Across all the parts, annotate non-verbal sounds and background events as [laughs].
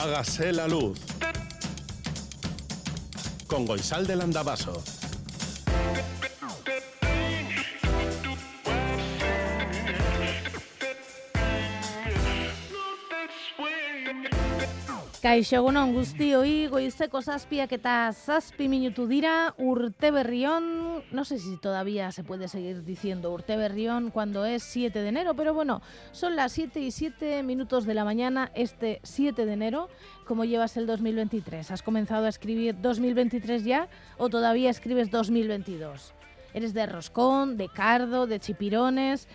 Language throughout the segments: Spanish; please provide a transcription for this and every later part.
Hágase la luz. Con Goisal del Andabaso. Kaixo egunon guztioi, goizeko zazpiak eta zazpi minutu dira, urte berrión, no sé si todavía se puede seguir diciendo urte berrión cuando es 7 de enero, pero bueno, son las 7 y 7 minutos de la mañana este 7 de enero, ¿cómo llevas el 2023? ¿Has comenzado a escribir 2023 ya o todavía escribes 2022? ¿Eres de roscón, de cardo, de chipirones?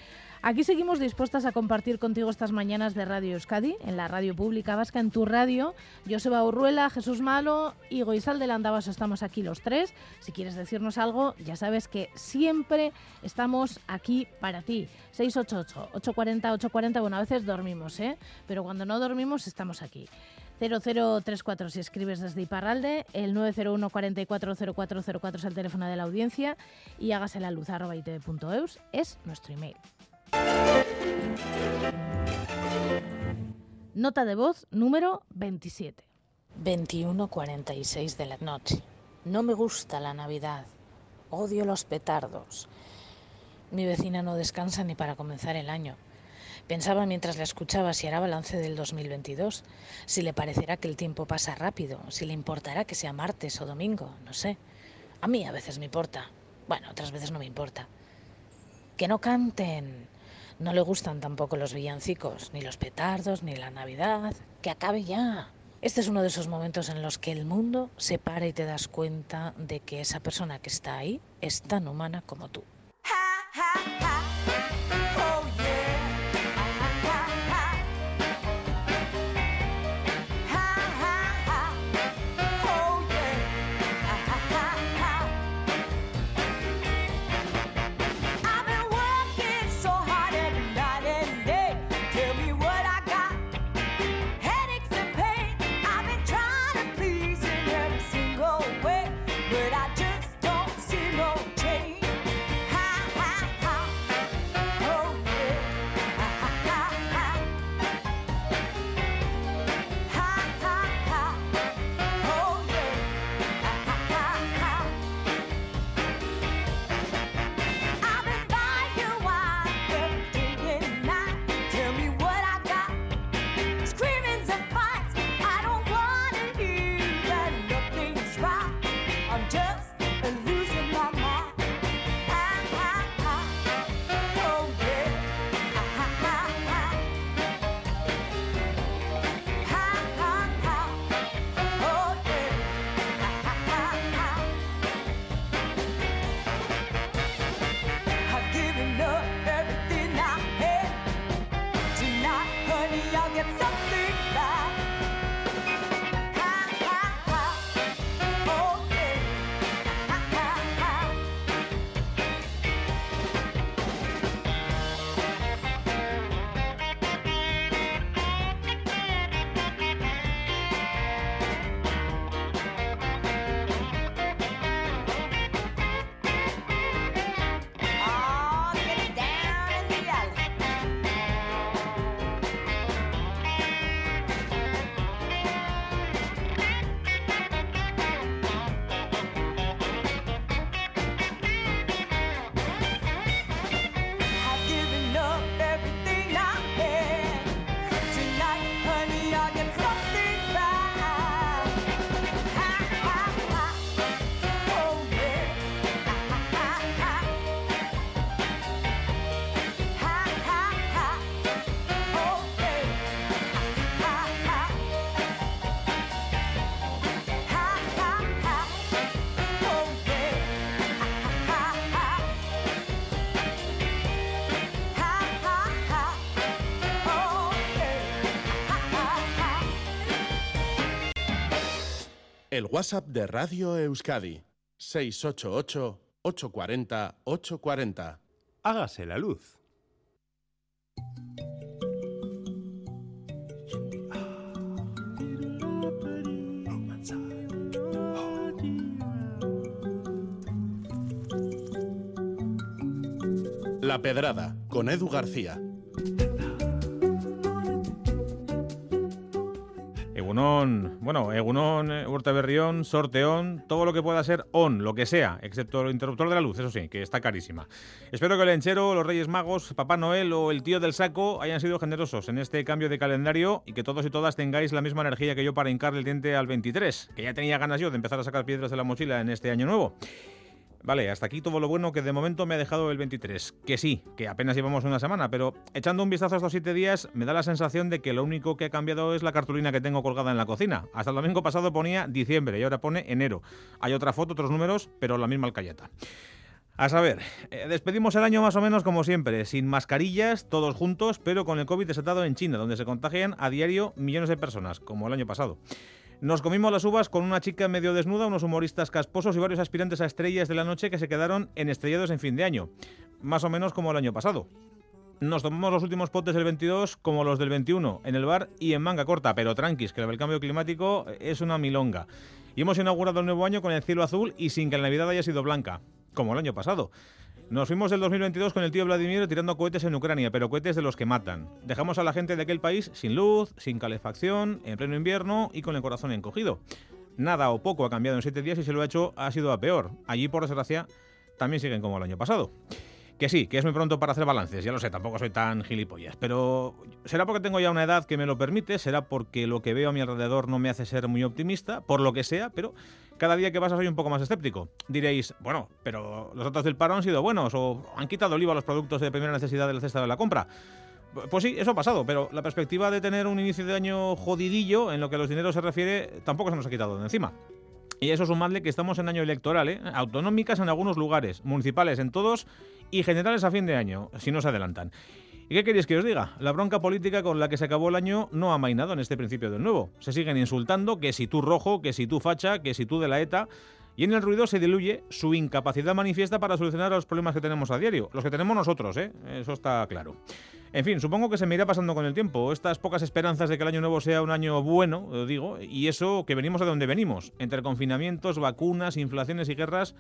Aquí seguimos dispuestas a compartir contigo estas mañanas de Radio Euskadi, en la radio pública vasca, en tu radio. Joseba Urruela, Jesús Malo y Goizal de Landabas estamos aquí los tres. Si quieres decirnos algo, ya sabes que siempre estamos aquí para ti. 688-840-840, bueno, a veces dormimos, ¿eh? Pero cuando no dormimos estamos aquí. 0034 si escribes desde Iparralde, el 901 440404 es el teléfono de la audiencia y hágase la luz es nuestro email. Nota de voz número 27. 21.46 de la noche. No me gusta la Navidad. Odio los petardos. Mi vecina no descansa ni para comenzar el año. Pensaba mientras la escuchaba si hará balance del 2022, si le parecerá que el tiempo pasa rápido, si le importará que sea martes o domingo, no sé. A mí a veces me importa. Bueno, otras veces no me importa. Que no canten. No le gustan tampoco los villancicos, ni los petardos, ni la Navidad. Que acabe ya. Este es uno de esos momentos en los que el mundo se para y te das cuenta de que esa persona que está ahí es tan humana como tú. El WhatsApp de Radio Euskadi. 688-840-840. Hágase la luz. La Pedrada, con Edu García. Egunón, bueno, Egunón, eh, Urteberrión, Sorteón, todo lo que pueda ser on, lo que sea, excepto el interruptor de la luz, eso sí, que está carísima. Espero que el enchero, los Reyes Magos, Papá Noel o el tío del saco hayan sido generosos en este cambio de calendario y que todos y todas tengáis la misma energía que yo para hincarle el diente al 23, que ya tenía ganas yo de empezar a sacar piedras de la mochila en este año nuevo. Vale, hasta aquí todo lo bueno que de momento me ha dejado el 23. Que sí, que apenas llevamos una semana, pero echando un vistazo a estos siete días me da la sensación de que lo único que ha cambiado es la cartulina que tengo colgada en la cocina. Hasta el domingo pasado ponía diciembre y ahora pone enero. Hay otra foto, otros números, pero la misma alcayeta. A saber, eh, despedimos el año más o menos como siempre, sin mascarillas, todos juntos, pero con el COVID desatado en China, donde se contagian a diario millones de personas, como el año pasado. Nos comimos las uvas con una chica medio desnuda, unos humoristas casposos y varios aspirantes a estrellas de la noche que se quedaron en estrellados en fin de año. Más o menos como el año pasado. Nos tomamos los últimos potes del 22 como los del 21, en el bar y en manga corta, pero tranquis, que el cambio climático es una milonga. Y hemos inaugurado el nuevo año con el cielo azul y sin que la Navidad haya sido blanca, como el año pasado. Nos fuimos del 2022 con el tío Vladimir tirando cohetes en Ucrania, pero cohetes de los que matan. Dejamos a la gente de aquel país sin luz, sin calefacción, en pleno invierno y con el corazón encogido. Nada o poco ha cambiado en siete días y se lo ha hecho ha sido a peor. Allí, por desgracia, también siguen como el año pasado. Que sí, que es muy pronto para hacer balances, ya lo sé, tampoco soy tan gilipollas, pero será porque tengo ya una edad que me lo permite, será porque lo que veo a mi alrededor no me hace ser muy optimista, por lo que sea, pero cada día que pasa soy un poco más escéptico. Diréis, bueno, pero los datos del paro han sido buenos o han quitado el IVA a los productos de primera necesidad de la cesta de la compra. Pues sí, eso ha pasado, pero la perspectiva de tener un inicio de año jodidillo en lo que a los dineros se refiere tampoco se nos ha quitado de encima. Y eso sumadle que estamos en año electoral, ¿eh? autonómicas en algunos lugares, municipales en todos y generales a fin de año, si no se adelantan. ¿Y qué queréis que os diga? La bronca política con la que se acabó el año no ha mainado en este principio del nuevo. Se siguen insultando que si tú rojo, que si tú facha, que si tú de la ETA. Y en el ruido se diluye su incapacidad manifiesta para solucionar los problemas que tenemos a diario. Los que tenemos nosotros, ¿eh? Eso está claro. En fin, supongo que se me irá pasando con el tiempo. Estas pocas esperanzas de que el año nuevo sea un año bueno, eh, digo, y eso que venimos de donde venimos. Entre confinamientos, vacunas, inflaciones y guerras,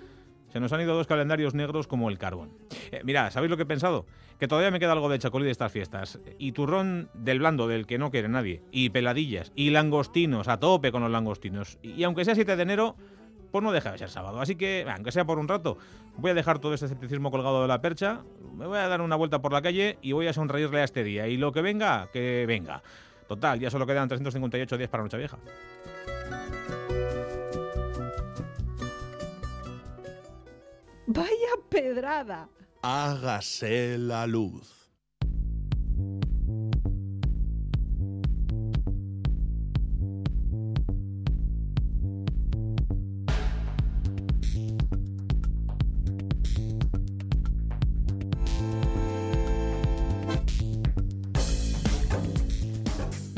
se nos han ido dos calendarios negros como el carbón. Eh, mirad, ¿sabéis lo que he pensado? Que todavía me queda algo de chacolí de estas fiestas. Y turrón del blando, del que no quiere nadie. Y peladillas. Y langostinos, a tope con los langostinos. Y aunque sea 7 de enero, pues no deja de ser sábado. Así que, aunque sea por un rato, voy a dejar todo este escepticismo colgado de la percha, me voy a dar una vuelta por la calle y voy a sonreírle a este día. Y lo que venga, que venga. Total, ya solo quedan 358 días para Nochevieja. Vaya pedrada. Hágase la luz.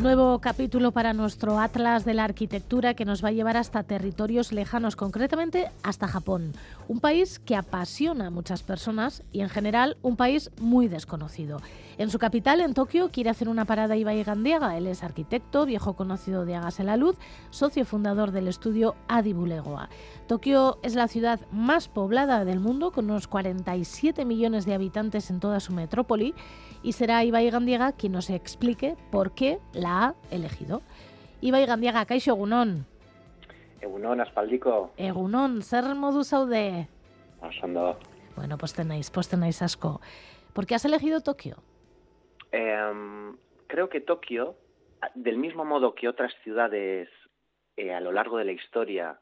Nuevo capítulo para nuestro Atlas de la Arquitectura que nos va a llevar hasta territorios lejanos, concretamente hasta Japón, un país que apasiona a muchas personas y en general un país muy desconocido. En su capital, en Tokio, quiere hacer una parada Ibai Gandiaga. Él es arquitecto, viejo conocido de Hágase la Luz, socio fundador del estudio Adibulegoa. Tokio es la ciudad más poblada del mundo, con unos 47 millones de habitantes en toda su metrópoli, y será Ibai Gandiaga quien nos explique por qué la ha elegido. Ibai Gandiaga, kaixo egunon. Egunon, aspaldiko, Egunon, zer modu zaude? Bueno, pues tenéis, pues tenéis asco. ¿Por qué has elegido Tokio? Em, creo que Tokio, del mismo modo que otras ciudades eh, a lo largo de la historia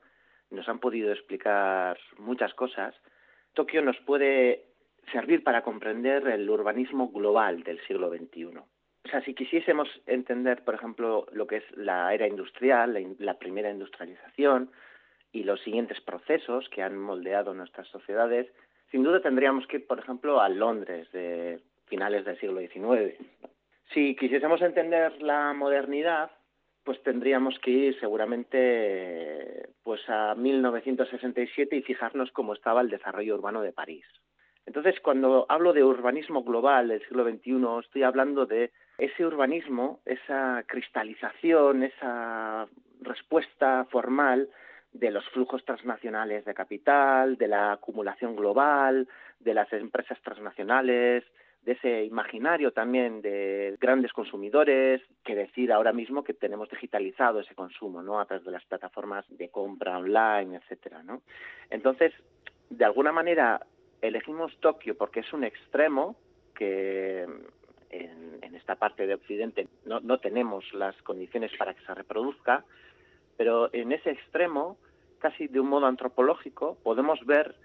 nos han podido explicar muchas cosas, Tokio nos puede servir para comprender el urbanismo global del siglo XXI. O sea, si quisiésemos entender, por ejemplo, lo que es la era industrial, la, in- la primera industrialización y los siguientes procesos que han moldeado nuestras sociedades, sin duda tendríamos que ir, por ejemplo, a Londres de finales del siglo XIX. Si quisiésemos entender la modernidad, pues tendríamos que ir seguramente pues a 1967 y fijarnos cómo estaba el desarrollo urbano de París. Entonces, cuando hablo de urbanismo global del siglo XXI, estoy hablando de ese urbanismo, esa cristalización, esa respuesta formal de los flujos transnacionales de capital, de la acumulación global, de las empresas transnacionales, de ese imaginario también de grandes consumidores, que decir ahora mismo que tenemos digitalizado ese consumo, ¿no? A través de las plataformas de compra online, etcétera, ¿no? Entonces, de alguna manera elegimos Tokio porque es un extremo que en, en esta parte de Occidente no, no tenemos las condiciones para que se reproduzca, pero en ese extremo, casi de un modo antropológico, podemos ver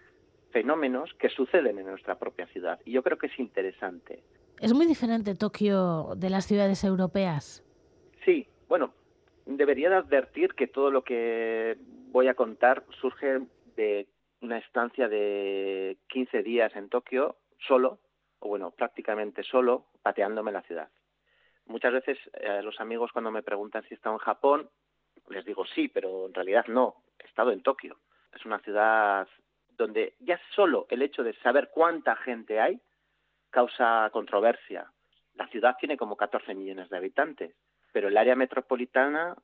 fenómenos que suceden en nuestra propia ciudad. Y yo creo que es interesante. Es muy diferente Tokio de las ciudades europeas. Sí, bueno, debería de advertir que todo lo que voy a contar surge de una estancia de 15 días en Tokio, solo, o bueno, prácticamente solo, pateándome la ciudad. Muchas veces eh, los amigos cuando me preguntan si he estado en Japón, les digo sí, pero en realidad no, he estado en Tokio. Es una ciudad donde ya solo el hecho de saber cuánta gente hay causa controversia. La ciudad tiene como 14 millones de habitantes, pero el área metropolitana,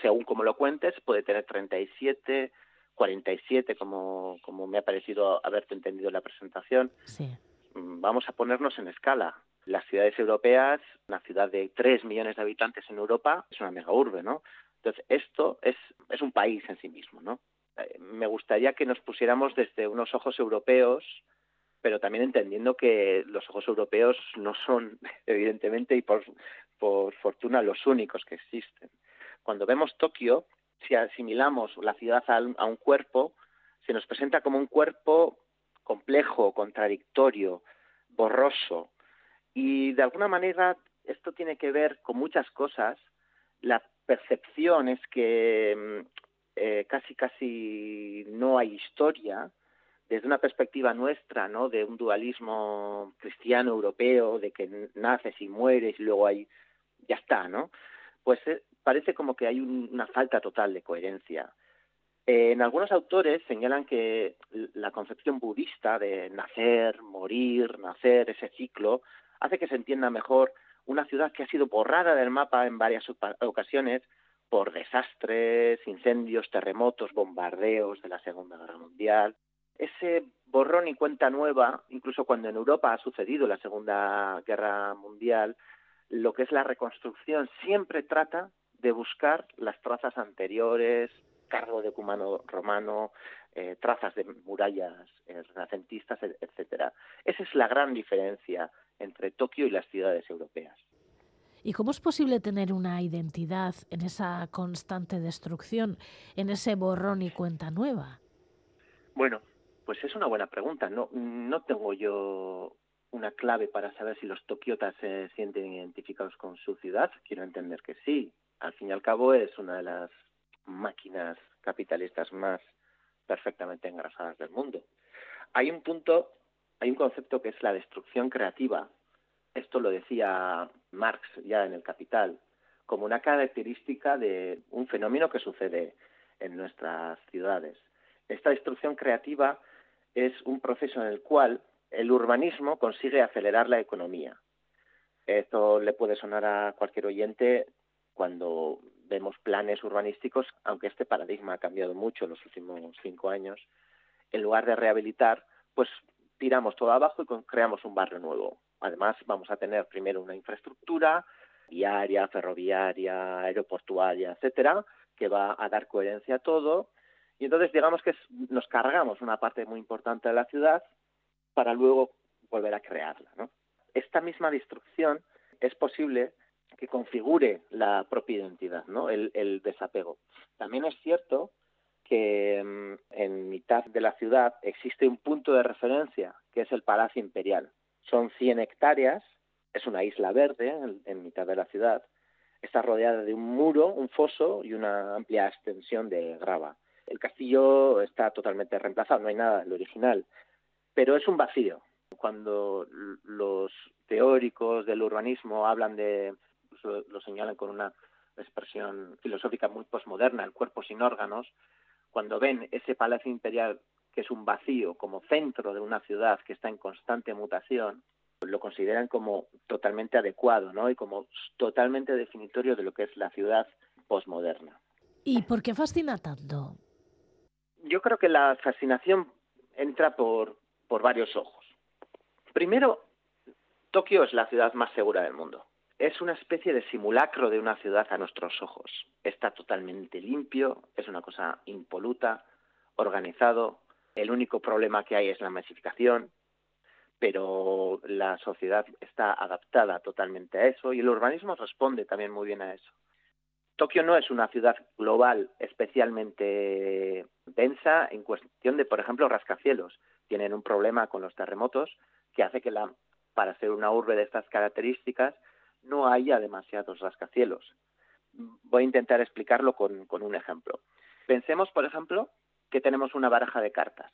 según como lo cuentes, puede tener 37, 47, como, como me ha parecido haberte entendido en la presentación. Sí. Mm, Vamos a ponernos en escala. Las ciudades europeas, una ciudad de 3 millones de habitantes en Europa, es una mega urbe, ¿no? Entonces, esto es, es un país en sí mismo, ¿no? Eh, me gustaría que nos pusiéramos desde unos ojos europeos, pero también entendiendo que los ojos europeos no son, [laughs] evidentemente, y por, por fortuna, los únicos que existen. Cuando vemos Tokio, si asimilamos la ciudad a un, cuerpo, se nos presenta como un cuerpo complejo, contradictorio, borroso. Y de alguna manera esto tiene que ver con muchas cosas. La percepción es que mm, eh, casi casi no hay historia desde una perspectiva nuestra, ¿no? De un dualismo cristiano europeo, de que naces y mueres y luego hay ya está, ¿no? Pues eh, parece como que hay un- una falta total de coherencia. Eh, en algunos autores señalan que la concepción budista de nacer, morir, nacer, ese ciclo, hace que se entienda mejor una ciudad que ha sido borrada del mapa en varias ocasiones por desastres, incendios, terremotos, bombardeos de la Segunda Guerra Mundial. Ese borrón y cuenta nueva, incluso cuando en Europa ha sucedido la Segunda Guerra Mundial, lo que es la reconstrucción siempre trata de buscar las trazas anteriores, cargo de cumano romano, eh, trazas de murallas eh, renacentistas, etcétera. Esa es la gran diferencia entre Tokio y las ciudades europeas. ¿Y cómo es posible tener una identidad en esa constante destrucción, en ese borrón y cuenta nueva? Bueno, pues es una buena pregunta. No, no tengo yo una clave para saber si los tokiotas se sienten identificados con su ciudad. Quiero entender que sí. Al fin y al cabo es una de las máquinas capitalistas más perfectamente engrasadas del mundo. Hay un punto, hay un concepto que es la destrucción creativa. Esto lo decía Marx ya en El Capital, como una característica de un fenómeno que sucede en nuestras ciudades. Esta destrucción creativa es un proceso en el cual el urbanismo consigue acelerar la economía. Esto le puede sonar a cualquier oyente cuando vemos planes urbanísticos, aunque este paradigma ha cambiado mucho en los últimos cinco años. En lugar de rehabilitar, pues tiramos todo abajo y creamos un barrio nuevo. Además, vamos a tener primero una infraestructura viaria, ferroviaria, aeroportuaria, etcétera, que va a dar coherencia a todo. Y entonces, digamos que nos cargamos una parte muy importante de la ciudad para luego volver a crearla. Esta misma destrucción es posible que configure la propia identidad, ¿no? el, desapego. También es cierto que mm, en mitad de la ciudad existe un punto de referencia, que es el Palacio Imperial. Son 100 hectáreas, es una isla verde en, en mitad de la ciudad, está rodeada de un muro, un foso y una amplia extensión de grava. El castillo está totalmente reemplazado, no hay nada del original, pero es un vacío. Cuando los teóricos del urbanismo hablan de, lo, lo señalan con una expresión filosófica muy posmoderna, el cuerpo sin órganos, cuando ven ese palacio imperial que es un vacío como centro de una ciudad que está en constante mutación, lo consideran como totalmente adecuado, ¿no? Y como totalmente definitorio de lo que es la ciudad posmoderna. ¿Y por qué fascina tanto? Yo creo que la fascinación entra por, por varios ojos. Primero, Tokio es la ciudad más segura del mundo. Es una especie de simulacro de una ciudad a nuestros ojos. Está totalmente limpio, es una cosa impoluta, organizado. El único problema que hay es la masificación, pero la sociedad está adaptada totalmente a eso y el urbanismo responde también muy bien a eso. Tokio no es una ciudad global especialmente densa en cuestión de, por ejemplo, rascacielos. Tienen un problema con los terremotos que hace que la, para ser una urbe de estas características no haya demasiados rascacielos. Voy a intentar explicarlo con, un ejemplo. Pensemos, por ejemplo, que tenemos una baraja de cartas.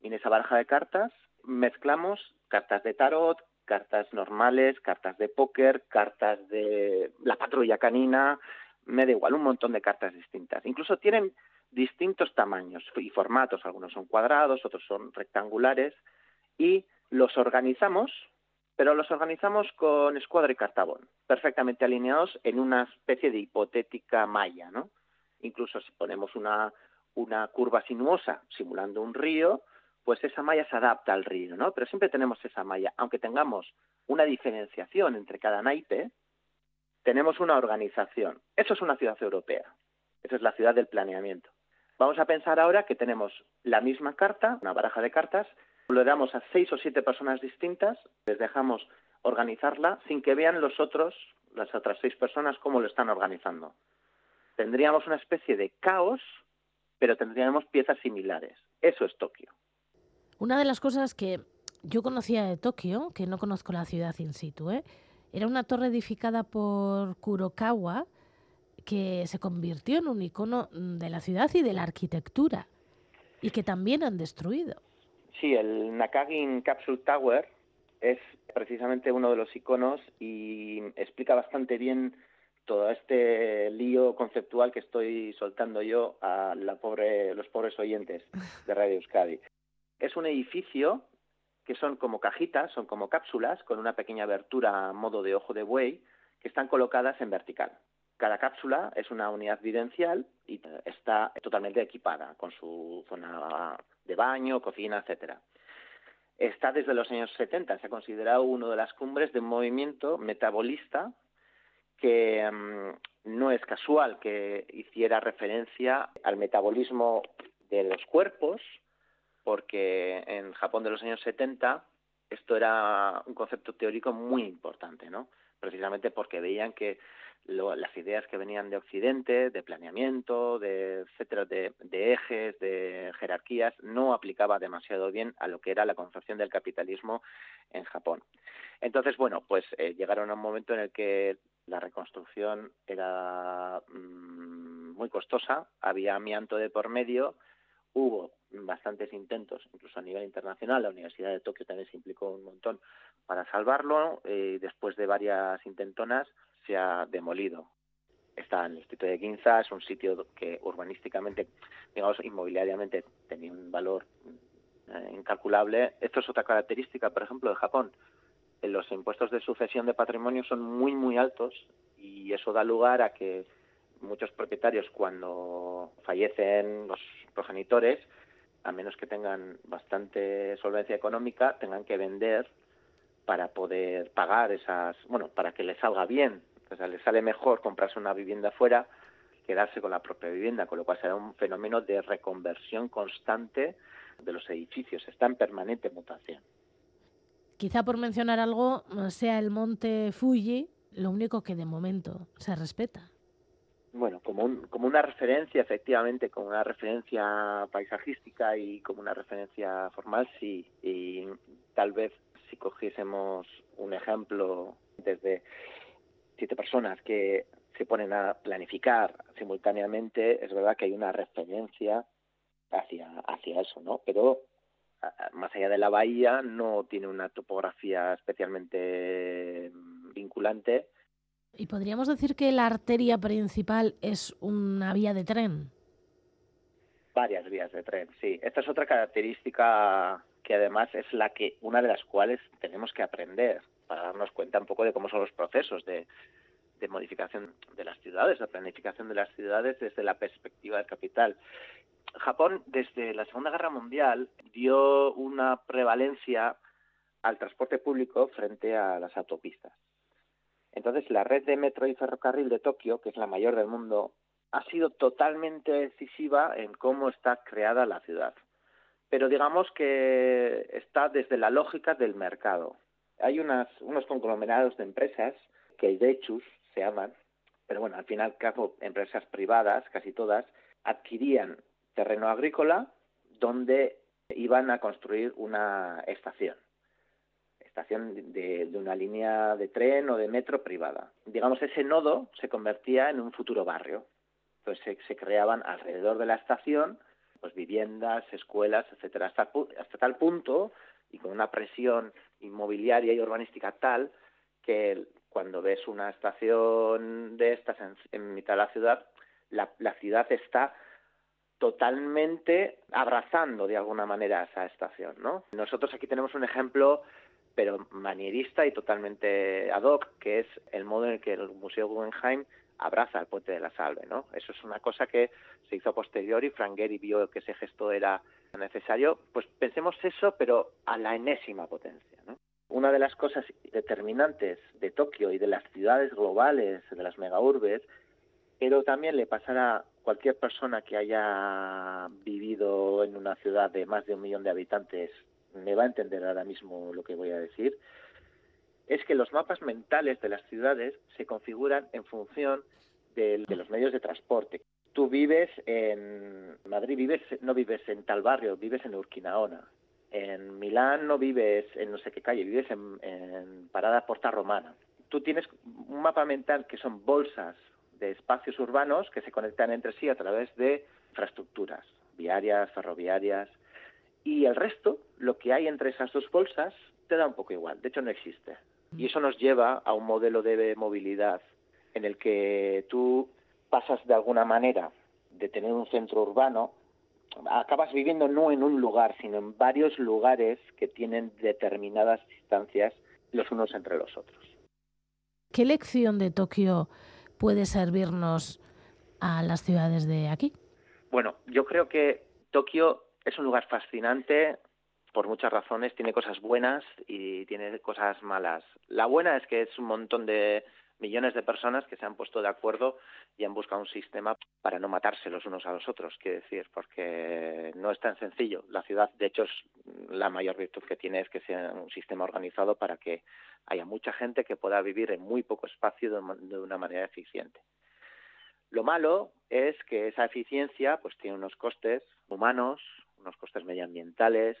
Y en esa baraja de cartas mezclamos cartas de tarot, cartas normales, cartas de póker, cartas de la patrulla canina, me da igual, un montón de cartas distintas. Incluso tienen distintos tamaños y formatos, algunos son cuadrados, otros son rectangulares, y los organizamos, pero los organizamos con escuadra y cartabón, perfectamente alineados en una especie de hipotética malla, ¿no? Incluso si ponemos una, una curva sinuosa simulando un río, pues esa malla se adapta al río, ¿no? Pero siempre tenemos esa malla, aunque tengamos una diferenciación entre cada naipe, tenemos una organización. Eso es una ciudad europea. Esa es la ciudad del planeamiento. Vamos a pensar ahora que tenemos la misma carta, una baraja de cartas, le damos a seis o siete personas distintas, les dejamos organizarla sin que vean los otros, las otras seis personas, cómo lo están organizando. Tendríamos una especie de caos, pero tendríamos piezas similares. Eso es Tokio. Una de las cosas que yo conocía de Tokio, que no conozco la ciudad in situ, ¿eh? era una torre edificada por Kurokawa que se convirtió en un icono de la ciudad y de la arquitectura y que también han destruido. Sí, el Nakagin Capsule Tower es precisamente uno de los iconos y explica bastante bien todo este lío conceptual que estoy soltando yo a la pobre, los pobres oyentes de Radio Euskadi. Es un edificio que son como cajitas, son como cápsulas con una pequeña abertura a modo de ojo de buey que están colocadas en vertical. Cada cápsula es una unidad vivencial y está totalmente equipada con su zona de baño, cocina, etcétera. Está desde los años 70, se ha considerado uno de las cumbres de un movimiento metabolista que um, no es casual que hiciera referencia al metabolismo de los cuerpos, porque en Japón de los años 70 esto era un concepto teórico muy importante, ¿no? Precisamente porque veían que lo, las ideas que venían de Occidente, de planeamiento, de etcétera, de, de, ejes, de jerarquías, no aplicaba demasiado bien a lo que era la concepción del capitalismo en Japón. Entonces, bueno, pues eh, llegaron a un momento en el que la reconstrucción era mmm, muy costosa, había amianto de por medio, hubo bastantes intentos, incluso a nivel internacional. La Universidad de Tokio también se implicó un montón para salvarlo. Eh, después de varias intentonas, se demolido. Está en el distrito de Ginza, es un sitio que urbanísticamente, digamos, inmobiliariamente tenía un valor eh, incalculable. Esto es otra característica, por ejemplo, de Japón. Los impuestos de sucesión de patrimonio son muy, muy altos y eso da lugar a que muchos propietarios cuando fallecen los progenitores, a menos que tengan bastante solvencia económica, tengan que vender para poder pagar esas, bueno, para que les salga bien. O sea, les sale mejor comprarse una vivienda fuera quedarse con la propia vivienda, con lo cual será un fenómeno de reconversión constante de los edificios. Está en permanente mutación. Quizá por mencionar algo, sea el monte Fuji lo único que de momento se respeta bueno, como, un, como una referencia, efectivamente, como una referencia paisajística y como una referencia formal, sí. Y tal vez si cogiésemos un ejemplo desde siete personas que se ponen a planificar simultáneamente, es verdad que hay una referencia hacia, hacia eso, ¿no? Pero más allá de la bahía no tiene una topografía especialmente vinculante ¿Y podríamos decir que la arteria principal es una vía de tren? Varias vías de tren, sí. Esta es otra característica que además es la que una de las cuales tenemos que aprender para darnos cuenta un poco de cómo son los procesos de, modificación de las ciudades, la planificación de las ciudades desde la perspectiva del capital. Japón desde la Segunda Guerra Mundial dio una prevalencia al transporte público frente a las autopistas. Entonces, la red de metro y ferrocarril de Tokio, que es la mayor del mundo, ha sido totalmente decisiva en cómo está creada la ciudad. Pero digamos que está desde la lógica del mercado. Hay unas, unos conglomerados de empresas que Idechus se llaman, pero bueno, al final, cabo, empresas privadas, casi todas, adquirían terreno agrícola donde iban a construir una estación estación de, de, una línea de tren o de metro privada. Digamos, ese nodo se convertía en un futuro barrio. Entonces se, se creaban alrededor de la estación pues viviendas, escuelas, etcétera, hasta, hasta tal punto y con una presión inmobiliaria y urbanística tal que cuando ves una estación de estas en, en mitad de la ciudad, la, la ciudad está totalmente abrazando de alguna manera esa estación, ¿no? Nosotros aquí tenemos un ejemplo pero manierista y totalmente ad hoc, que es el modo en el que el Museo Guggenheim abraza el puente de la Salve, ¿no? Eso es una cosa que se hizo a posteriori, Frank Gehry vio que ese gesto era necesario, pues pensemos eso, pero a la enésima potencia, ¿no? Una de las cosas determinantes de Tokio y de las ciudades globales, de las megaurbes, pero también le pasará a cualquier persona que haya vivido en una ciudad de más de un millón de habitantes me va a entender ahora mismo lo que voy a decir, es que los mapas mentales de las ciudades se configuran en función de, de, los medios de transporte. Tú vives en Madrid, vives, no vives en tal barrio, vives en Urquinaona. En Milán no vives en no sé qué calle, vives en, en Parada Porta Romana. Tú tienes un mapa mental que son bolsas de espacios urbanos que se conectan entre sí a través de infraestructuras viarias, ferroviarias, y el resto, lo que hay entre esas dos bolsas, te da un poco igual. De hecho, no existe. Y eso nos lleva a un modelo de movilidad en el que tú pasas de alguna manera de tener un centro urbano, acabas viviendo no en un lugar, sino en varios lugares que tienen determinadas distancias los unos entre los otros. ¿Qué lección de Tokio puede servirnos a las ciudades de aquí? Bueno, yo creo que Tokio es un lugar fascinante por muchas razones, tiene cosas buenas y tiene cosas malas. La buena es que es un montón de millones de personas que se han puesto de acuerdo y han buscado un sistema para no matarse los unos a los otros, quiero decir, porque no es tan sencillo. La ciudad, de hecho, la mayor virtud que tiene es que sea un sistema organizado para que haya mucha gente que pueda vivir en muy poco espacio de una manera eficiente. Lo malo es que esa eficiencia pues tiene unos costes humanos, unos costes medioambientales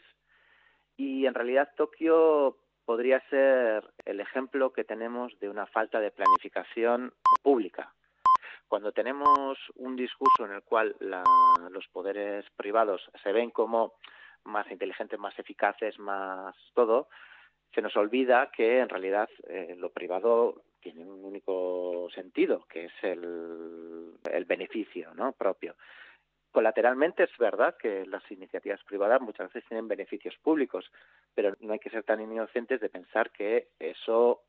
y en realidad Tokio podría ser el ejemplo que tenemos de una falta de planificación pública. Cuando tenemos un discurso en el cual la, los poderes privados se ven como más inteligentes, más eficaces, más todo, se nos olvida que en realidad eh, lo privado tiene un único sentido, que es el, el beneficio ¿no? propio. Colateralmente es verdad que las iniciativas privadas muchas veces tienen beneficios públicos, pero no hay que ser tan inocentes de pensar que eso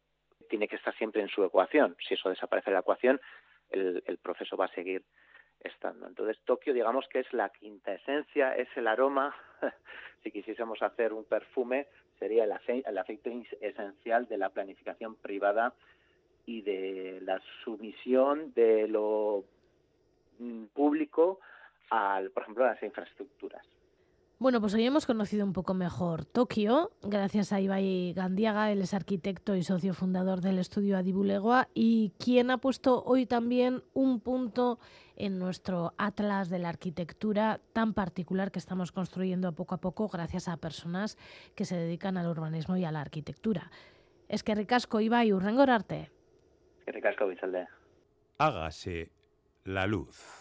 tiene que estar siempre en su ecuación. Si eso desaparece de la ecuación, el, proceso va a seguir estando. Entonces, Tokio, digamos que es la quinta esencia, es el aroma. [laughs] si quisiésemos hacer un perfume, sería el, ace el aceite esencial de la planificación privada y de la sumisión de lo público al, por ejemplo, a las infraestructuras. Bueno, pues hoy hemos conocido un poco mejor Tokio, gracias a Ibai Gandiaga, él es arquitecto y socio fundador del estudio Adibulegua y quien ha puesto hoy también un punto en nuestro atlas de la arquitectura tan particular que estamos construyendo poco a poco gracias a personas que se dedican al urbanismo y a la arquitectura. Es que ricasco, Ibai, urrengorarte. Es que ricasco, Bizalde. Hágase la luz.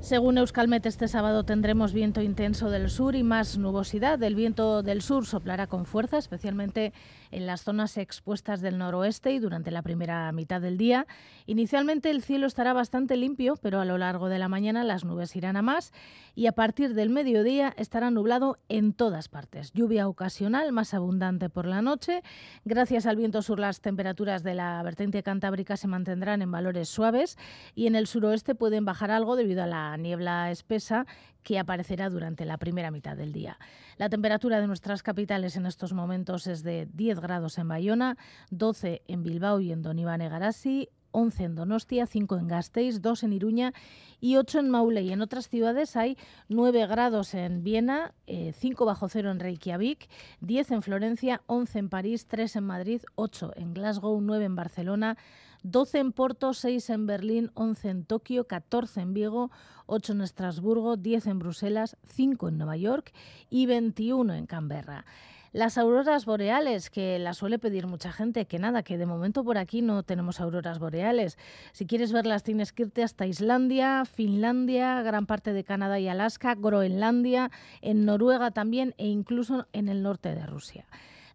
Según Euskalmet, este sábado tendremos viento intenso del sur y más nubosidad. El viento del sur soplará con fuerza, especialmente en las zonas expuestas del noroeste y durante la primera mitad del día. Inicialmente el cielo estará bastante limpio, pero a lo largo de la mañana las nubes irán a más y a partir del mediodía estará nublado en todas partes. Lluvia ocasional más abundante por la noche. Gracias al viento sur las temperaturas de la vertiente cantábrica se mantendrán en valores suaves y en el suroeste pueden bajar algo debido a la niebla espesa que aparecerá durante la primera mitad del día. La temperatura de nuestras capitales en estos momentos es de 10 grados en Bayona, 12 en Bilbao y en Donibane Garasi, 11 en Donostia, 5 en Gasteiz, 2 en Iruña y 8 en Maule. Y en otras ciudades hay 9 grados en Viena, eh, 5 bajo cero en Reykjavik, 10 en Florencia, 11 en París, 3 en Madrid, 8 en Glasgow, 9 en Barcelona, 12 en Porto, 6 en Berlín, 11 en Tokio, 14 en Vigo, 8 en Estrasburgo, 10 en Bruselas, 5 en Nueva York y 21 en Canberra. Las auroras boreales, que las suele pedir mucha gente, que nada, que de momento por aquí no tenemos auroras boreales. Si quieres verlas tienes que irte hasta Islandia, Finlandia, gran parte de Canadá y Alaska, Groenlandia, en Noruega también e incluso en el norte de Rusia.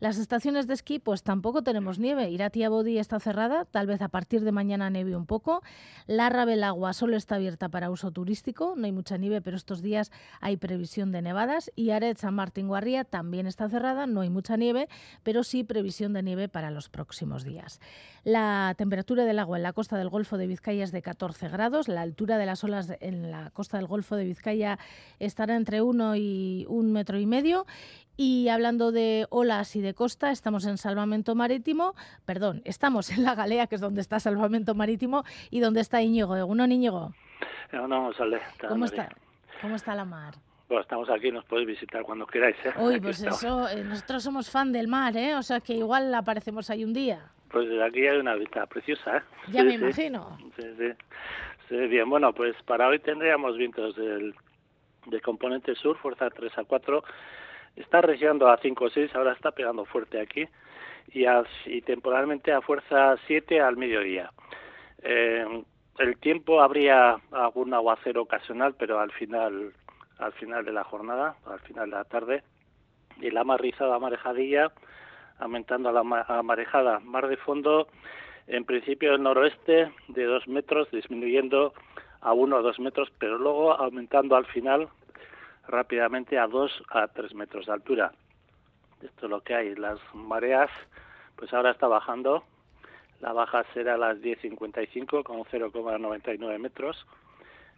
Las estaciones de esquí, pues tampoco tenemos nieve. Iratia Bodi está cerrada, tal vez a partir de mañana nieve un poco. La Rabelagua solo está abierta para uso turístico, no hay mucha nieve, pero estos días hay previsión de nevadas. Y Aret San Martín Guarría también está cerrada, no hay mucha nieve, pero sí previsión de nieve para los próximos días. La temperatura del agua en la costa del Golfo de Vizcaya es de 14 grados, la altura de las olas en la costa del Golfo de Vizcaya estará entre 1 y un metro y medio. Y hablando de olas y de costa, estamos en Salvamento Marítimo, perdón, estamos en la Galea, que es donde está Salvamento Marítimo, y donde está Íñigo. ¿Uno, Íñigo? No, no, sale. ¿Cómo está, ¿Cómo está la mar? Bueno, estamos aquí, nos podéis visitar cuando queráis. ¿eh? Uy, Aquí pues estamos. eso, eh, nosotros somos fan del mar, ¿eh? O sea que igual aparecemos ahí un día. Pues desde aquí hay una vista preciosa, ¿eh? Ya Sí, me sí. imagino. Sí, sí. Sí, bien, bueno, pues para hoy tendríamos vientos del, de componente sur, fuerza 3 a 4. Está regiando a 5 o 6, ahora está pegando fuerte aquí. Y, a- y temporalmente a fuerza 7 al mediodía. Eh, el tiempo habría algún aguacero ocasional, pero al final, al final de la jornada, al final de la tarde. Y la mar rizada, marejadilla, aumentando la, ma- a marejada. Mar de fondo, en principio el noroeste de dos metros, disminuyendo a uno o dos metros, pero luego aumentando al final rápidamente a dos a tres metros de altura. Esto es lo que hay. Las mareas, pues ahora está bajando. La baja será a las 10.55 con 0,99 metros.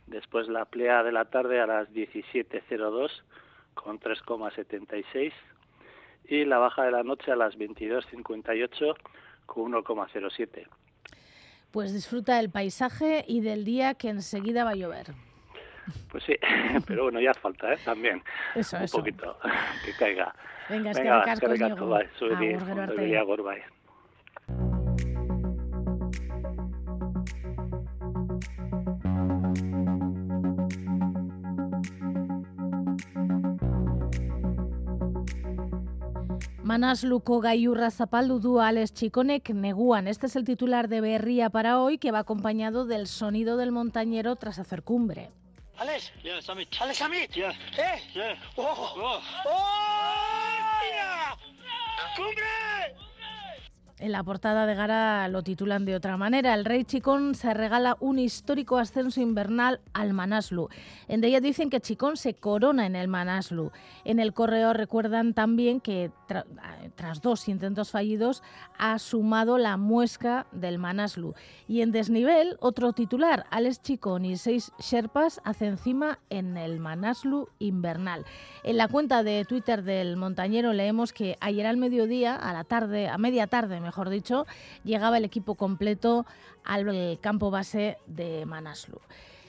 Después la plea de la tarde a las 17.02 con 3,76 y la baja de la noche a las 22.58 con 1,07. Pues disfruta del paisaje y del día que enseguida va a llover. Pues sí, [laughs] pero bueno, ya falta, ¿eh? También. Eso, un eso. poquito, [laughs] que caiga. Venga, es que Venga, eskerrik asko, bai, ibili, agur, bai. Manasluko gaiurra zapaldu du Alex Chiconek neguan. Este es el titular de Berría para hoy, que va acompañado del sonido del montañero tras hacer cumbre. Alex? Yeah, Samit. Alex Samit? Yeah. Eh? Yeah. Oh. Oh. ¡Hostia! ¡Cumbre! En la portada de Gara lo titulan de otra manera. El rey Chicón se regala un histórico ascenso invernal al Manaslu. En ella dicen que Chicón se corona en el Manaslu. En el correo recuerdan también que tra- tras dos intentos fallidos ha sumado la muesca del Manaslu. Y en desnivel, otro titular, Alex Chicón y seis Sherpas hacen cima en el Manaslu invernal. En la cuenta de Twitter del montañero leemos que ayer al mediodía, a la tarde, a media tarde, mejor dicho, llegaba el equipo completo al campo base de Manaslu.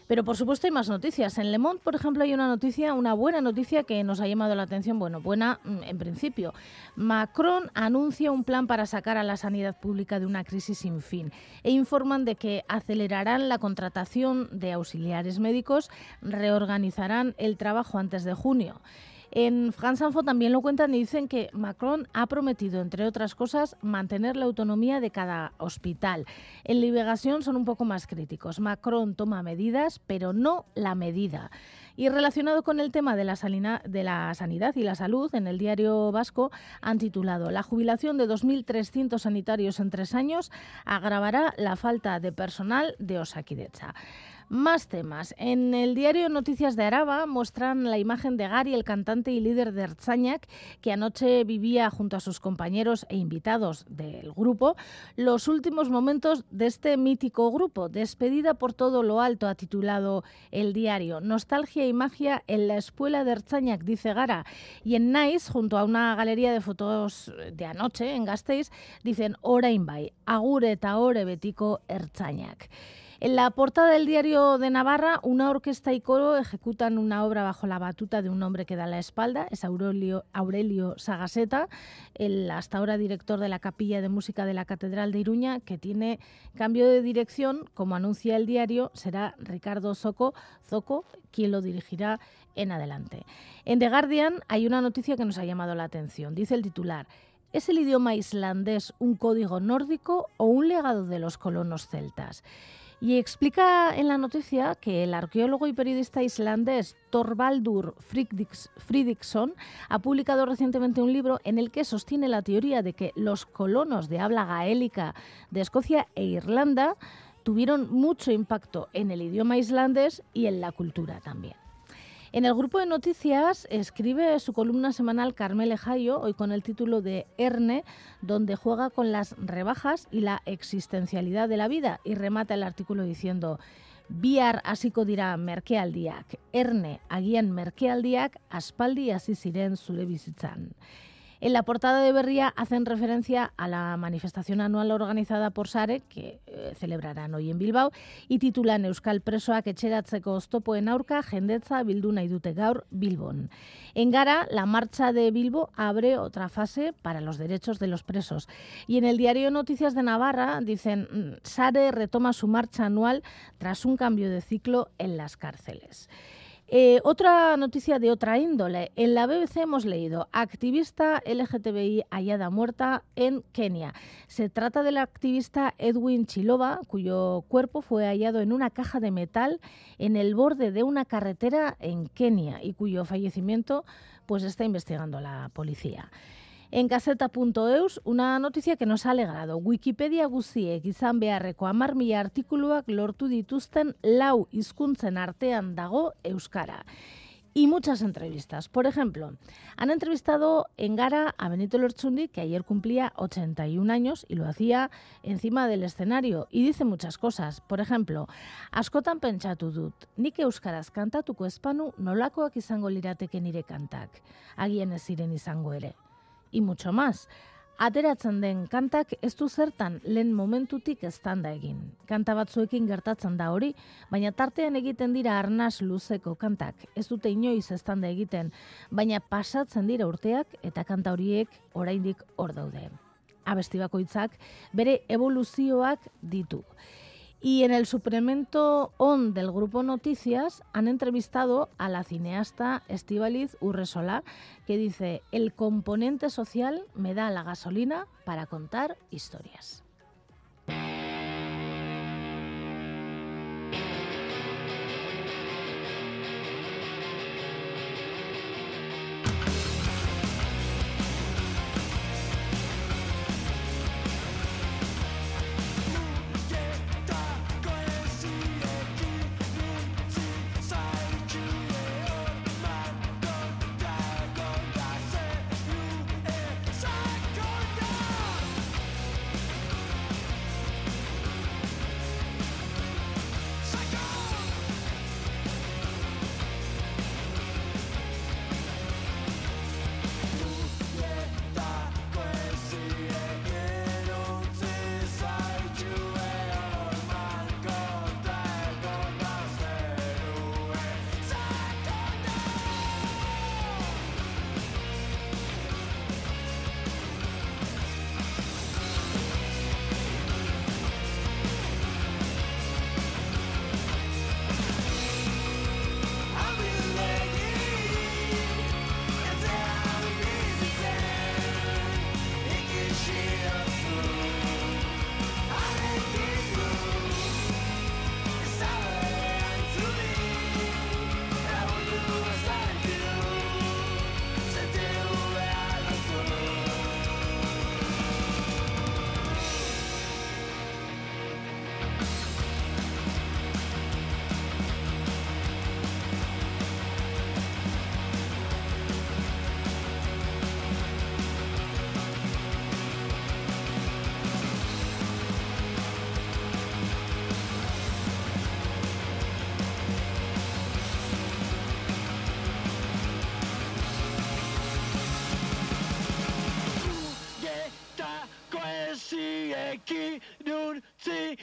Pero por supuesto hay más noticias. En Le Monde, por ejemplo, hay una noticia, una buena noticia que nos ha llamado la atención. Bueno, buena mm, en principio. Macron anuncia un plan para sacar a la sanidad pública de una crisis sin fin e informan de que acelerarán la contratación de auxiliares médicos, reorganizarán el trabajo antes de junio. En France Info también lo cuentan y dicen que Macron ha prometido, entre otras cosas, mantener la autonomía de cada hospital. En Liberación son un poco más críticos. Macron toma medidas, pero no la medida. Y relacionado con el tema de la, sanidad y la salud, en el diario vasco han titulado La jubilación de 2.300 sanitarios en tres años agravará la falta de personal de Osakidecha. Más temas. En el diario Noticias de Araba muestran la imagen de Gary, el cantante y líder de Ertzañac, que anoche vivía junto a sus compañeros e invitados del grupo los últimos momentos de este mítico grupo. Despedida por todo lo alto, ha titulado el diario. Nostalgia y magia en la escuela de Ertzañac, dice Gara. Y en Nice, junto a una galería de fotos de anoche en Gasteiz, dicen orain agure eta ore betiko. En la portada del diario de Navarra, una orquesta y coro ejecutan una obra bajo la batuta de un hombre que da la espalda, es Aurelio, Sagaseta, el hasta ahora director de la Capilla de Música de la Catedral de Iruña, que tiene cambio de dirección, como anuncia el diario, será Ricardo Zoco, Zoco quien lo dirigirá en adelante. En The Guardian hay una noticia que nos ha llamado la atención. Dice el titular, ¿es el idioma islandés un código nórdico o un legado de los colonos celtas? Y explica en la noticia que el arqueólogo y periodista islandés Friedrichs- Fridriksson ha publicado recientemente un libro en el que sostiene la teoría de que los colonos de habla gaélica de Escocia e Irlanda tuvieron mucho impacto en el idioma islandés y en la cultura también. En el grupo de noticias escribe su columna semanal Carmele Jayo, hoy con el título de Erne, donde juega con las rebajas y la existencialidad de la vida y remata el artículo diciendo Bihar hasiko dira merkealdiak, erne agian merkealdiak aspaldi hasi ziren zure bizitzan. En la portada de Berría hacen referencia a la manifestación anual organizada por SARE, que eh, celebrarán hoy en Bilbao, y titulan Euskal Presoak etxeratzeko oztopoen aurka jendetza bildu nahi dute gaur Bilbon. En Gara, la marcha de Bilbo abre otra fase para los derechos de los presos. Y en el diario Noticias de Navarra dicen, mm, SARE retoma su marcha anual tras un cambio de ciclo en las cárceles. Eh, otra noticia de otra índole. En la BBC hemos leído activista LGTBI hallada muerta en Kenia. Se trata del activista Edwin Chiloba, cuyo cuerpo fue hallado en una caja de metal en el borde de una carretera en Kenia y cuyo fallecimiento pues está investigando la policía. En gazeta.eus, una noticia que nos ha alegrado. Wikipedia guziek izan beharreko hamar mila artikuluak lortu dituzten lau hizkuntzen artean dago Euskara. Y muchas entrevistas. Por ejemplo, han entrevistado en Gara a Benito Lerchundi, que ayer cumplía 81 años y lo hacía encima del escenario. Y dice muchas cosas. Por ejemplo, askotan pentsatu dut, nik euskaraz kantatuko espanu nolakoak izango lirateke nire kantak. Agien ez ziren izango ere y mucho más. Ateratzen den kantak ez du zertan lehen momentutik eztanda egin. Kanta batzuekin gertatzen da hori, baina tartean egiten dira arnaz luzeko kantak. Ez dute inoiz eztanda egiten, baina pasatzen dira urteak eta kanta horiek oraindik hor daude. Abesti bakoitzak bere evoluzioak ditu. Y en el suplemento ON del grupo Noticias han entrevistado a la cineasta Estíbaliz Urresola, que dice, el componente social me da la gasolina para contar historias.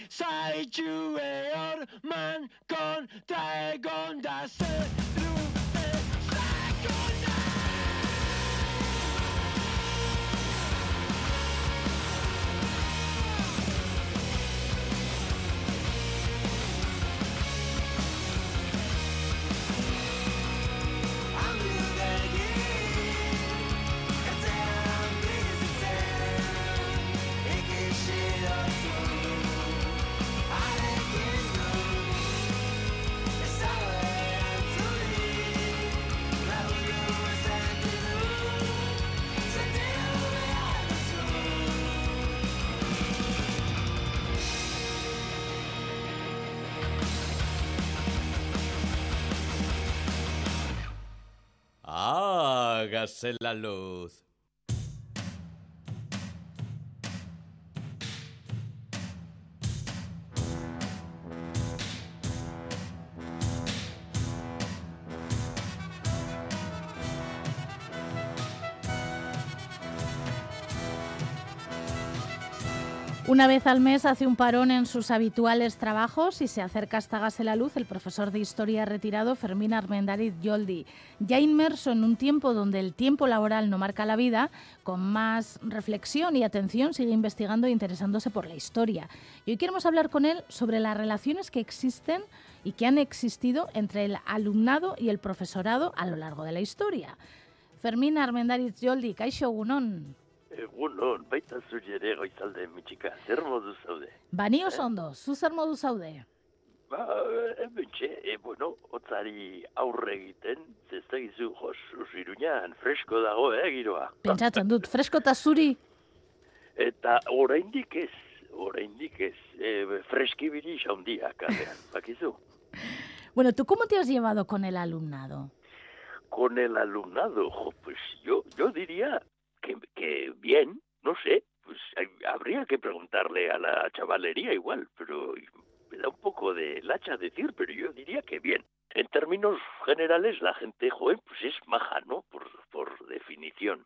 最中へ夜満根大権出す Hágase la luz. Una vez al mes hace un parón en sus habituales trabajos y se acerca hasta Hágase la Luz el profesor de Historia retirado Fermín Armendariz Yoldi. Ya inmerso en un tiempo donde el tiempo laboral no marca la vida, con más reflexión y atención sigue investigando e interesándose por la historia. Y hoy queremos hablar con él sobre las relaciones que existen y que han existido entre el alumnado y el profesorado a lo largo de la historia. Fermín Armendariz Yoldi, Kaixo Egunon. Egunon, baita zuri ere goizalde mitxika, zer modu zaude? Bani oso ondo, zu zer modu zaude? Ba, ebentxe, e, bueno, otzari aurre egiten, zestagizu jos, iruñan, fresko dago, eh, giroa. Pentsatzen dut, fresko eta zuri? Eta oraindik ez, oraindik ez, e, freskibiri xaundia kalean, [laughs] bakizu. Bueno, ¿tú cómo te has llevado con el alumnado? Con el alumnado, jo, pues yo, yo diría que, bien, no sé, pues habría que preguntarle a la chavalería igual, pero me da un poco de lacha decir, pero yo diría que bien. En términos generales, la gente joven pues es maja, ¿no? Por, por definición.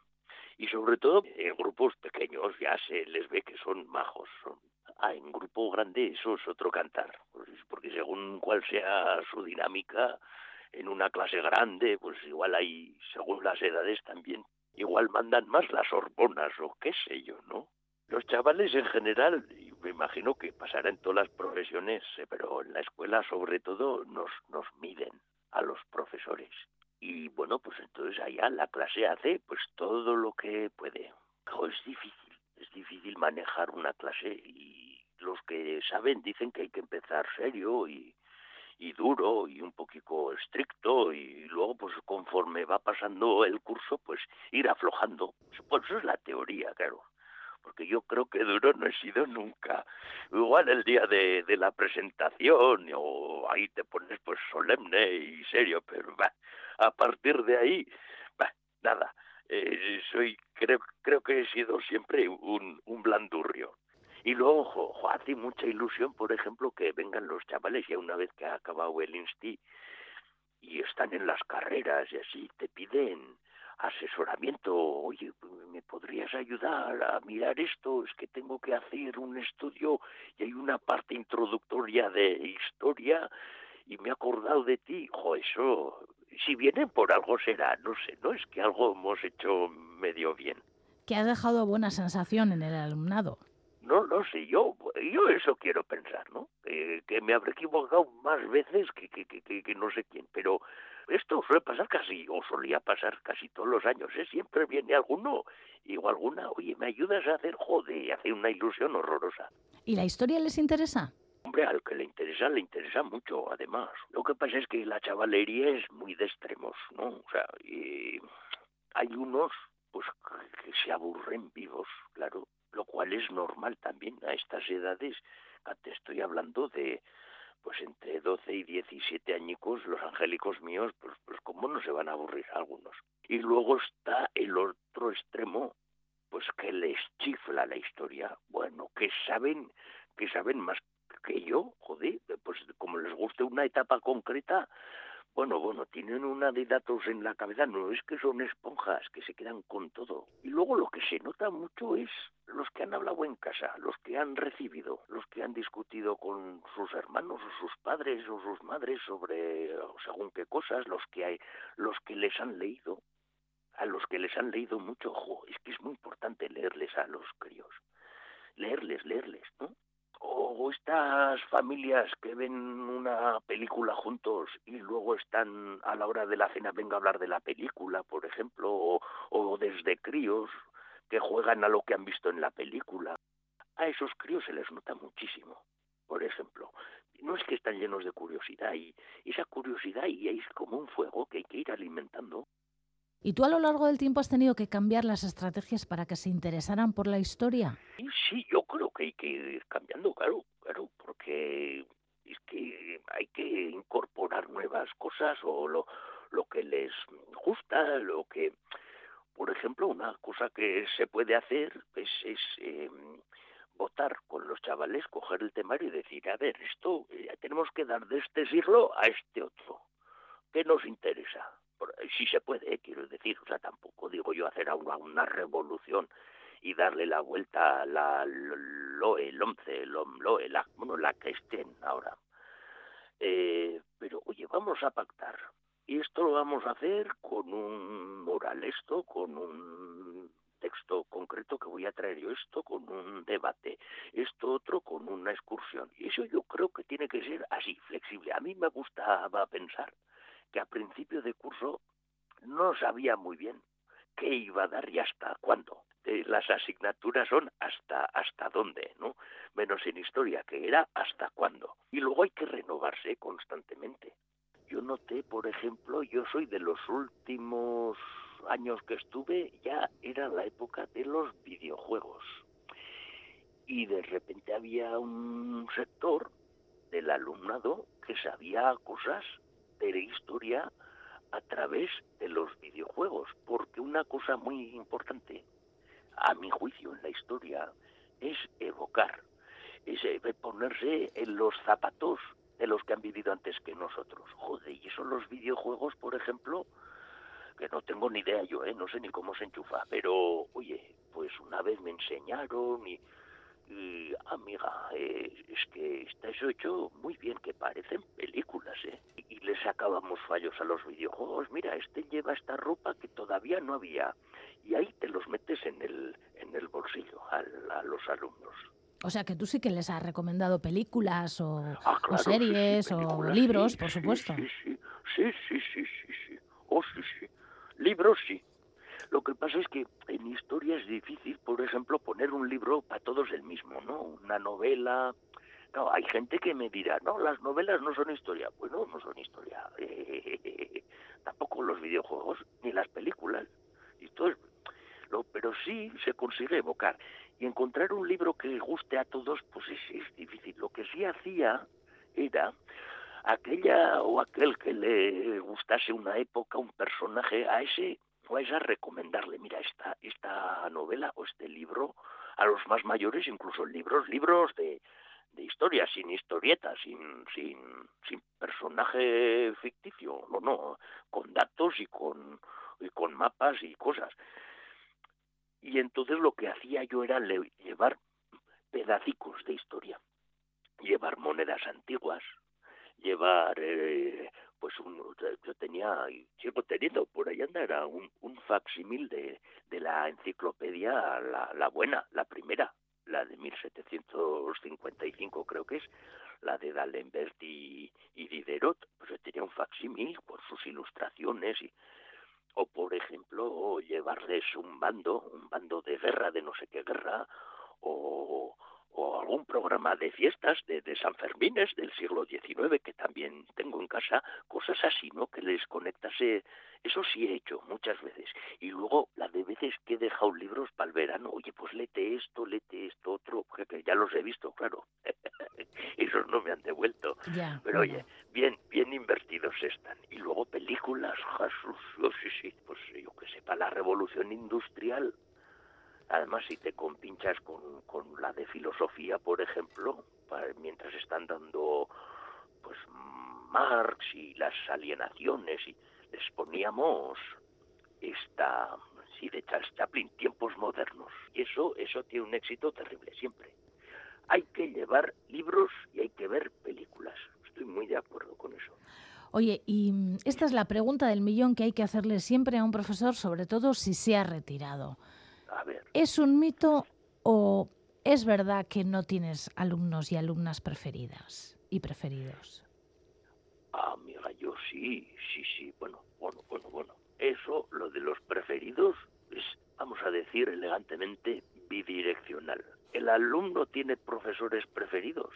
Y sobre todo en grupos pequeños ya se les ve que son majos. Son... Ah, en grupo grande eso es otro cantar, pues, porque según cuál sea su dinámica, en una clase grande, pues igual hay, según las edades también, igual mandan más las hormonas o qué sé yo, ¿no? Los chavales en general, y me imagino que pasará en todas las profesiones, eh, pero en la escuela sobre todo nos, nos miden a los profesores. Y bueno, pues entonces allá la clase hace pues todo lo que puede. Jo, es difícil, es difícil manejar una clase y los que saben dicen que hay que empezar serio y, y duro y un poquito estricto y luego pues conforme va pasando el curso pues ir aflojando. Pues eso es la teoría, claro. Porque yo creo que duro no he sido nunca. Igual el día de, de la presentación o ahí te pones pues solemne y serio, pero bah, a partir de ahí, bah, nada. Eh, soy creo creo que he sido siempre un, un blandurrio. Y luego, jo, hace mucha ilusión, por ejemplo, que vengan los chavales ya una vez que ha acabado el insti y están en las carreras y así, te piden asesoramiento. Oye, ¿me podrías ayudar a mirar esto? Es que tengo que hacer un estudio y hay una parte introductoria de historia y me he acordado de ti. Jo, eso, si vienen por algo será, no sé, no es que algo hemos hecho medio bien. Que has dejado buena sensación en el alumnado. No, no sé, yo, yo eso quiero pensar, ¿no? Que, que me habré equivocado más veces que, que, que, que- no sé quién, pero esto suele pasar casi, o solía pasar casi todos los años, ¿eh? Siempre viene alguno y o alguna, oye, ¿me ayudas a hacer jode? Hace una ilusión horrorosa. ¿Y la historia les interesa? Hombre, al que le interesa, le interesa mucho, además. Lo que pasa es que la chavalería es muy de extremos, ¿no? O sea, y hay unos, pues, que se aburren vivos, claro, lo cual es normal también a estas edades. Te estoy hablando de, pues, entre 12 y 17 añicos, los angélicos míos, pues, pues, ¿cómo no se van a aburrir algunos? Y luego está el otro extremo, pues, que les chifla la historia. Bueno, que saben, que saben más que yo, joder, pues como les guste una etapa concreta, Bueno, bueno, tienen una de datos en la cabeza, no es que son esponjas, que se quedan con todo. Y luego lo que se nota mucho es los que han hablado en casa, los que han recibido, los que han discutido con sus hermanos o sus padres o sus madres sobre según qué cosas, los que hay, los que les han leído, a los que les han leído mucho, ojo, es que es muy importante leerles a los críos. Leerles, leerles, ¿no? o estas familias que ven una película juntos y luego están a la hora de la cena venga a hablar de la película, por ejemplo, o, o desde críos que juegan a lo que han visto en la película. A esos críos se les nota muchísimo, por ejemplo. No es que están llenos de curiosidad y esa curiosidad y es como un fuego que hay que ir alimentando. ¿Y tú a lo largo del tiempo has tenido que cambiar las estrategias para que se interesaran por la historia? Sí, yo creo que hay que ir cambiando, claro, claro, porque es que hay que incorporar nuevas cosas o lo, lo que les gusta, lo que, por ejemplo, una cosa que se puede hacer pues, es eh, votar con los chavales, coger el temario y decir, a ver, esto eh, tenemos que dar de este siglo a este otro. ¿Qué nos interesa? Por- Sí se puede, eh, quiero decir, o sea, tampoco digo yo hacer ahora una revolución y darle la vuelta a la LOE, el 11, el LOE, la, que estén ahora. Eh, pero, oye, vamos a pactar. Y esto lo vamos a hacer con un oral esto, con un texto concreto que voy a traer yo esto, con un debate, esto otro con una excursión. Y eso yo creo que tiene que ser así, flexible. A mí me gustaba pensar que a principio de curso no sabía muy bien qué iba a dar y hasta cuándo. Eh, las asignaturas son hasta hasta dónde, ¿no? Menos en historia, que era hasta cuándo. Y luego hay que renovarse constantemente. Yo noté, por ejemplo, yo soy de los últimos años que estuve, ya era la época de los videojuegos. Y de repente había un sector del alumnado que sabía cosas de la historia a través de los videojuegos, porque una cosa muy importante, a mi juicio, en la historia, es evocar, es eh, ponerse en los zapatos de los que han vivido antes que nosotros. Joder, y eso los videojuegos, por ejemplo, que no tengo ni idea yo, ¿eh? no sé ni cómo se enchufa, pero oye, pues una vez me enseñaron y, y, amiga, eh, es que está eso hecho muy bien, que parecen películas, ¿eh? Y, y le sacábamos fallos a los videojuegos. Mira, este lleva esta ropa que todavía no había. Y ahí te los metes en el, en el bolsillo al- a los alumnos. O sea que tú sí que les has recomendado películas o, Ah, o claro, sí, sí, series o libros, sí, por supuesto. Sí, sí, sí, sí, sí, sí, sí. Oh, sí, sí. Libros sí. Lo que pasa es que en historia es difícil, por ejemplo, poner un libro para todos el mismo, ¿no? Una novela. No, hay gente que me dirá, no, las novelas no son historia. Bueno, no son historia. [laughs] tampoco los videojuegos ni las películas. Esto es- lo, pero sí se consigue evocar. Y encontrar un libro que guste a todos, pues es, es difícil. Lo que sí hacía era aquella o aquel que le gustase una época, un personaje, a ese o a esa recomendarle, mira, esta, esta novela o este libro, a los más mayores, incluso libros, libros de, de historia, sin historietas, sin, sin, sin personaje ficticio, no, no, con datos y con, y con mapas y cosas. Y entonces lo que hacía yo era le- llevar pedacicos de historia, llevar monedas antiguas, llevar, eh, pues un, yo tenía, sigo teniendo, por ahí anda, era un, un facsimil de, de la enciclopedia, la, la buena, la primera, la de 1755 creo que es, la de D'Alembert y, y Diderot, pues tenía un facsimil con sus ilustraciones y o por ejemplo llevarles un bando, un bando de guerra, de no sé qué guerra, o, o algún programa de fiestas de, de San Fermines del siglo XIX que también tengo en casa, cosas así, ¿no? Que les conectase, eso sí he hecho muchas veces. Y luego la de veces que he dejado libros para el verano, oye, pues lete esto, lete esto, otro, que, ya los he visto, claro. [laughs] Esos no me han devuelto. Ya, Pero oye, bien, bien invertidos están. Y luego películas, Jesús, oh, sí, sí, pues yo que sé, para la revolución industrial. Además, si te compinchas con, con la de filosofía, por ejemplo, mientras están dando pues Marx y las alienaciones y les poníamos esta sí de Charles Chaplin tiempos modernos. Y eso eso tiene un éxito terrible siempre. Hay que llevar libros y hay que ver películas. Estoy muy de acuerdo con eso. Oye, y mm, esta es la pregunta del millón que hay que hacerle siempre a un profesor, sobre todo si se ha retirado. A ver ¿Es un mito o es verdad que no tienes alumnos y alumnas preferidas y preferidos? Ah, amiga, yo sí, sí, sí. Bueno, bueno, bueno, bueno. Eso, lo de los preferidos, es, vamos a decir elegantemente, bidireccional. ¿El alumno tiene profesores preferidos?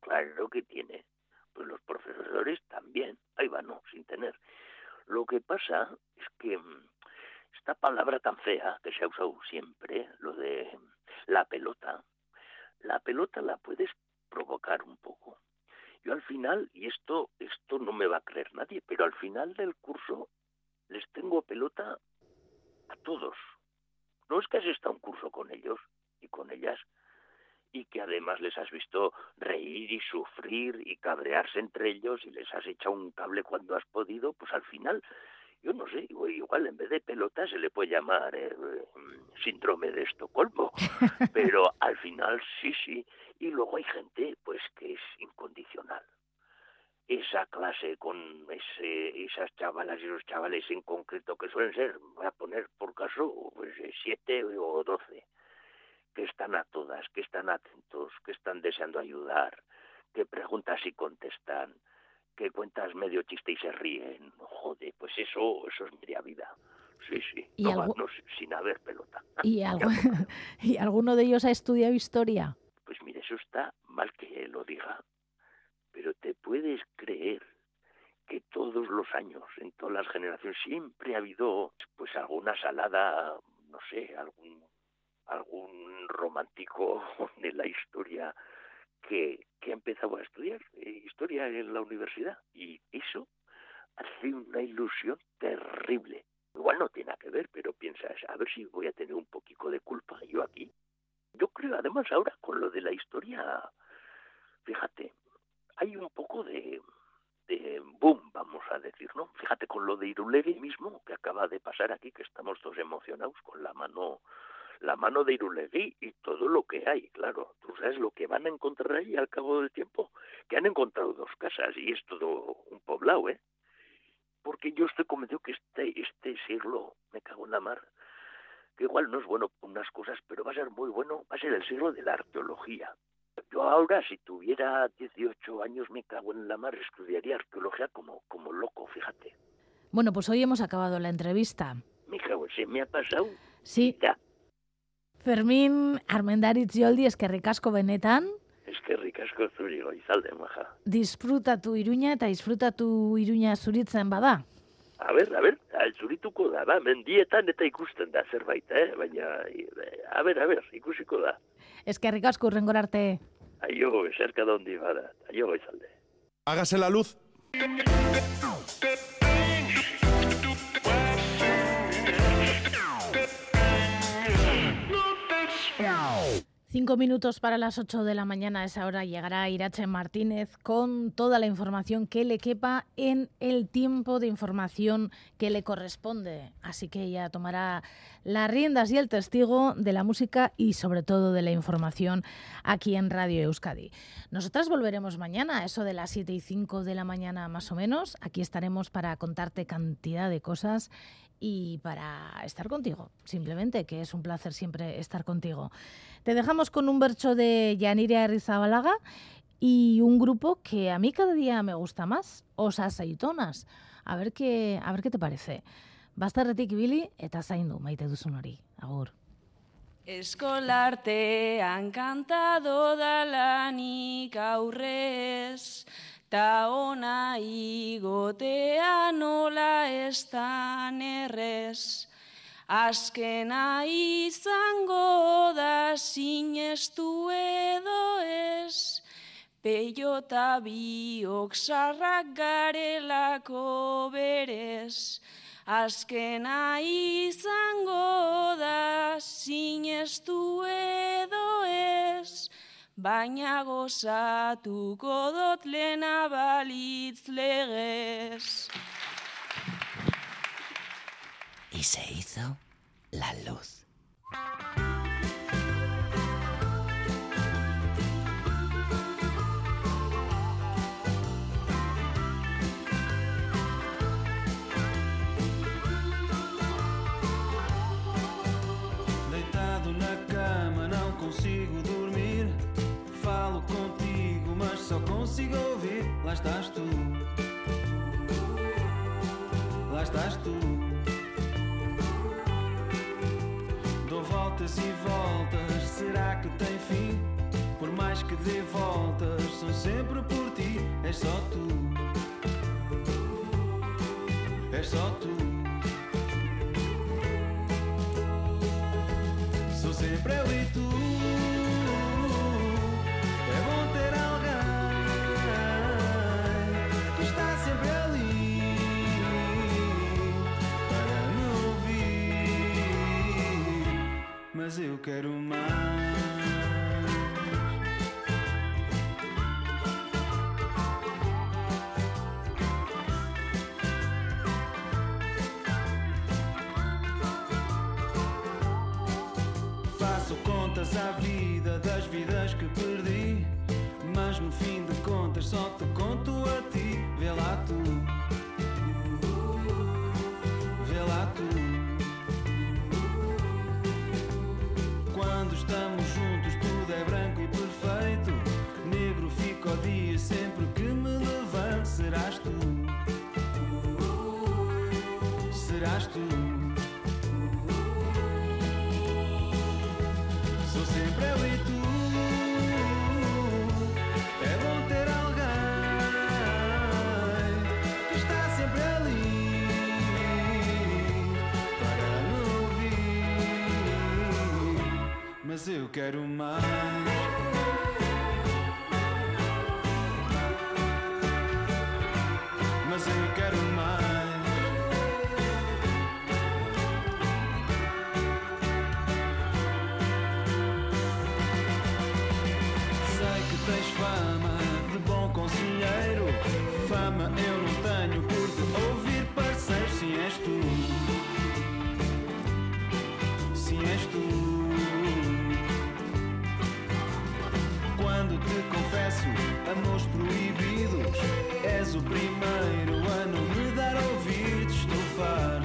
Claro que tiene. Pues los profesores también. Ahí va, no, sin tener. Lo que pasa es que mm, esta palabra tan fea que se ha usado siempre, lo de la pelota, la pelota la puedes provocar un poco. Yo al final, y esto, esto no me va a creer nadie, pero al final del curso les tengo pelota a todos. No es que has estado un curso con ellos y con ellas y que además les has visto reír y sufrir y cabrearse entre ellos y les has echado un cable cuando has podido, pues al final, yo no sé, igual en vez de pelota se le puede llamar eh, mm, síndrome de Estocolmo, [laughs] pero al final sí, sí. Y luego hay gente pues que es incondicional. Esa clase con ese, esas chavalas y esos chavales en concreto que suelen ser, voy a poner por caso, pues eh, siete o doce, que están a todas, que están atentos, que están deseando ayudar, que preguntas y contestan, que cuentas medio chiste y se ríen. Joder, pues eso, eso es media vida. Sí, sí. ¿Y No, algo- no, sin haber pelota. [laughs] ¿Y, algo- [laughs] ¿Y alguno de ellos ha estudiado historia? Pues mire, eso está mal que lo diga, pero te puedes creer que todos los años, en todas las generaciones, siempre ha habido pues alguna salada, no sé, algún algún romántico [laughs] de la historia que, que ha empezado a estudiar eh, historia en la universidad y eso hace una ilusión terrible. Igual no tiene que ver, pero piensas, a ver si voy a tener un poquito de culpa yo aquí. Yo creo, además, ahora con lo de la historia, fíjate, hay un poco de, de boom, vamos a decir, ¿no? Fíjate con lo de Irulegui mismo, que acaba de pasar aquí, que estamos todos emocionados con la mano la mano de Irulegui y todo lo que hay, claro. Tú sabes lo que van a encontrar ahí al cabo del tiempo, que han encontrado dos casas y es todo un poblado, ¿eh? Porque yo estoy convencido que este, este siglo, me cago en la mar, que igual no es bueno por unas cosas, pero va a ser muy bueno, va a ser el siglo de la arqueología. Yo ahora, si tuviera 18 años, me cago en la mar, estudiaría arqueología como, como loco, fíjate. Bueno, pues hoy hemos acabado la entrevista. Me cago se me ha pasado Sí, ya. Fermín Armendaritz Yoldi, eskerrik asko benetan. Eskerrik asko zuri goizalde, maja. Disfrutatu Iruña eta disfrutatu Iruña zuritzen bada. A ber, a ber, zurituko da, ba, mendietan eta ikusten da zerbait, eh? Baina, eh, a ber, a ber, ikusiko da. Eskerrik asko urrengor arte. Aio, eserka da hondi bada. Aio goizalde. Hágase la luz. Cinco minutos para las ocho de la mañana. Esa hora llegará Irache Martínez con toda la información que le quepa en el tiempo de información que le corresponde. Así que ella tomará las riendas y el testigo de la música y sobre todo de la información aquí en Radio Euskadi. Nosotras volveremos mañana, eso de las siete y cinco de la mañana más o menos. Aquí estaremos para contarte cantidad de cosas y para estar contigo, simplemente, que es un placer siempre estar contigo. Te dejamos con un bercho de Yanira Rizabalaga y un grupo que a mí cada día me gusta más, Osas Aitonas. A ver qué, a ver qué te parece. Bastarretik ibili eta zaindu maite duzun hori. Agur. Eskolartean kantado dalanik aurrez, ta ona igotea nola estan errez. Azkena izango da sinestu edo ez, Peiota biok sarrak garelako berez. Azkena izango da sinestu edo ez, baina gozatuko dot lena balitz legez. Y se hizo la luz. Consigo ouvir. Lá estás tu. Lá estás tu. Dou voltas e voltas, será que tem fim? Por mais que dê voltas, são sempre por ti. És só tu. És só tu. Sou sempre eu e tu. Mas eu quero mais. Contas à vida das vidas que perdi. Mas no fim de contas só te conto a ti. Vê lá tu. Vê lá tu. Sou sempre eu e tu. É bom ter alguém que está sempre ali para me ouvir. Mas eu quero mais. Mas eu Quando te confesso amores proibidos, és o primeiro a não me dar ouvidos, tu faz.